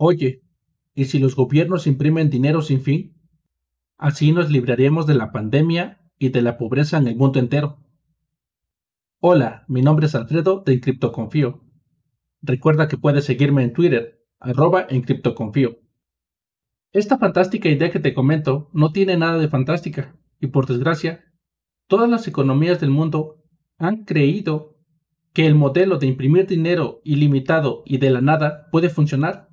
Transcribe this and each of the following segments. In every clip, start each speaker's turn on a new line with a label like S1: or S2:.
S1: Oye, ¿y si los gobiernos imprimen dinero sin fin? Así nos libraremos de la pandemia y de la pobreza en el mundo entero. Hola, mi nombre es Alfredo de Encriptoconfío. Recuerda que puedes seguirme en Twitter, arroba Encriptoconfío. Esta fantástica idea que te comento no tiene nada de fantástica, y por desgracia, todas las economías del mundo han creído que el modelo de imprimir dinero ilimitado y de la nada puede funcionar.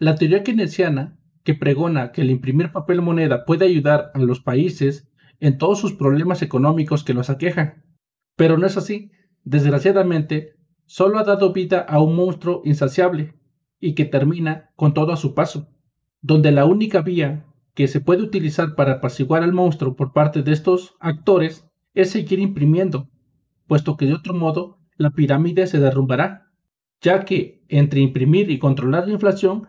S1: La teoría keynesiana, que pregona que el imprimir papel moneda puede ayudar a los países en todos sus problemas económicos que los aquejan. Pero no es así. Desgraciadamente, solo ha dado vida a un monstruo insaciable y que termina con todo a su paso, donde la única vía que se puede utilizar para apaciguar al monstruo por parte de estos actores es seguir imprimiendo, puesto que de otro modo la pirámide se derrumbará, ya que entre imprimir y controlar la inflación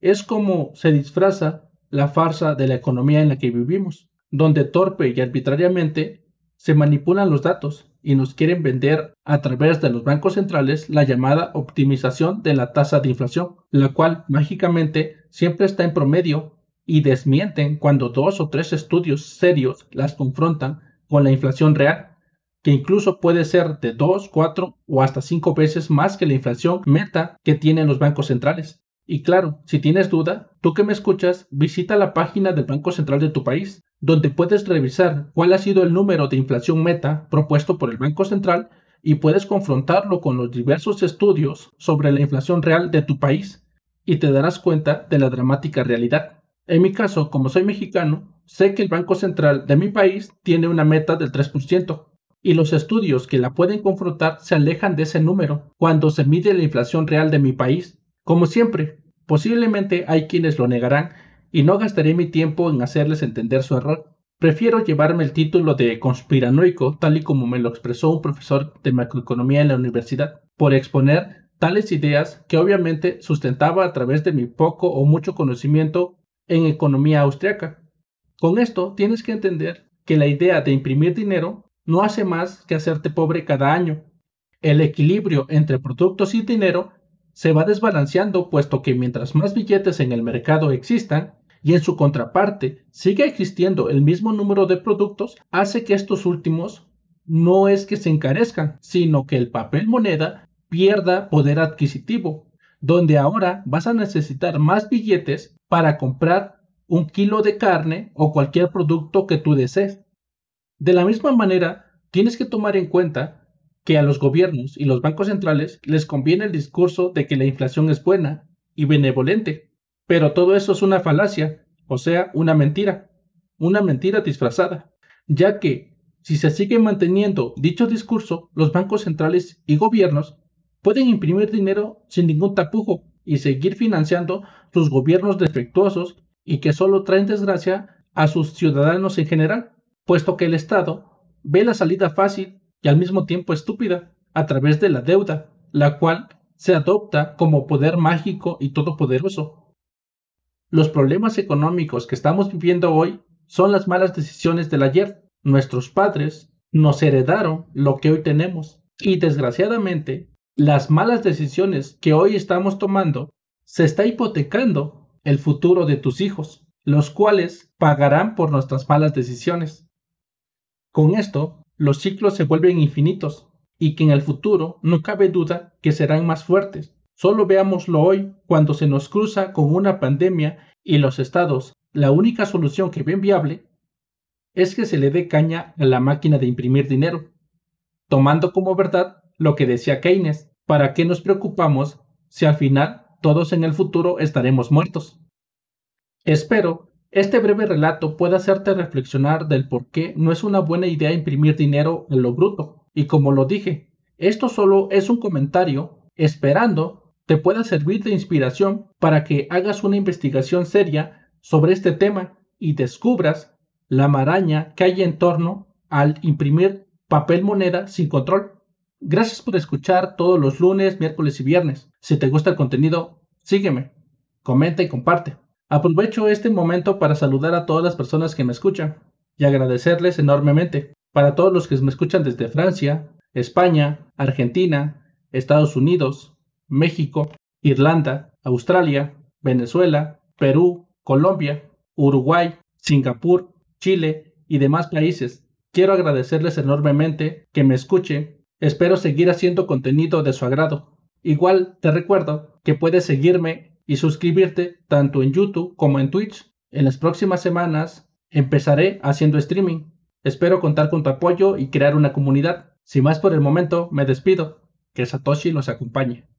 S1: es como se disfraza la farsa de la economía en la que vivimos, donde torpe y arbitrariamente se manipulan los datos y nos quieren vender a través de los bancos centrales la llamada optimización de la tasa de inflación, la cual mágicamente siempre está en promedio y desmienten cuando dos o tres estudios serios las confrontan con la inflación real, que incluso puede ser de dos, cuatro o hasta cinco veces más que la inflación meta que tienen los bancos centrales. Y claro, si tienes duda, tú que me escuchas, visita la página del Banco Central de tu país, donde puedes revisar cuál ha sido el número de inflación meta propuesto por el Banco Central y puedes confrontarlo con los diversos estudios sobre la inflación real de tu país y te darás cuenta de la dramática realidad. En mi caso, como soy mexicano, sé que el Banco Central de mi país tiene una meta del 3%, y los estudios que la pueden confrontar se alejan de ese número cuando se mide la inflación real de mi país. Como siempre, posiblemente hay quienes lo negarán y no gastaré mi tiempo en hacerles entender su error. Prefiero llevarme el título de conspiranoico, tal y como me lo expresó un profesor de macroeconomía en la universidad, por exponer tales ideas que obviamente sustentaba a través de mi poco o mucho conocimiento en economía austriaca. Con esto tienes que entender que la idea de imprimir dinero no hace más que hacerte pobre cada año. El equilibrio entre productos y dinero se va desbalanceando puesto que mientras más billetes en el mercado existan y en su contraparte siga existiendo el mismo número de productos, hace que estos últimos no es que se encarezcan, sino que el papel moneda pierda poder adquisitivo, donde ahora vas a necesitar más billetes para comprar un kilo de carne o cualquier producto que tú desees. De la misma manera, tienes que tomar en cuenta que a los gobiernos y los bancos centrales les conviene el discurso de que la inflación es buena y benevolente, pero todo eso es una falacia, o sea, una mentira, una mentira disfrazada, ya que si se sigue manteniendo dicho discurso, los bancos centrales y gobiernos pueden imprimir dinero sin ningún tapujo y seguir financiando sus gobiernos defectuosos y que solo traen desgracia a sus ciudadanos en general, puesto que el Estado ve la salida fácil y al mismo tiempo estúpida a través de la deuda, la cual se adopta como poder mágico y todopoderoso. Los problemas económicos que estamos viviendo hoy son las malas decisiones del ayer. Nuestros padres nos heredaron lo que hoy tenemos y desgraciadamente las malas decisiones que hoy estamos tomando, se está hipotecando el futuro de tus hijos, los cuales pagarán por nuestras malas decisiones. Con esto, los ciclos se vuelven infinitos y que en el futuro no cabe duda que serán más fuertes. Solo veámoslo hoy cuando se nos cruza con una pandemia y los estados, la única solución que ven viable es que se le dé caña a la máquina de imprimir dinero, tomando como verdad lo que decía Keynes, ¿para qué nos preocupamos si al final todos en el futuro estaremos muertos? Espero este breve relato pueda hacerte reflexionar del por qué no es una buena idea imprimir dinero en lo bruto. Y como lo dije, esto solo es un comentario esperando te pueda servir de inspiración para que hagas una investigación seria sobre este tema y descubras la maraña que hay en torno al imprimir papel moneda sin control. Gracias por escuchar todos los lunes, miércoles y viernes. Si te gusta el contenido, sígueme, comenta y comparte. Aprovecho este momento para saludar a todas las personas que me escuchan y agradecerles enormemente. Para todos los que me escuchan desde Francia, España, Argentina, Estados Unidos, México, Irlanda, Australia, Venezuela, Perú, Colombia, Uruguay, Singapur, Chile y demás países. Quiero agradecerles enormemente que me escuchen. Espero seguir haciendo contenido de su agrado. Igual te recuerdo que puedes seguirme y suscribirte tanto en YouTube como en Twitch. En las próximas semanas empezaré haciendo streaming. Espero contar con tu apoyo y crear una comunidad. Sin más por el momento, me despido. Que Satoshi los acompañe.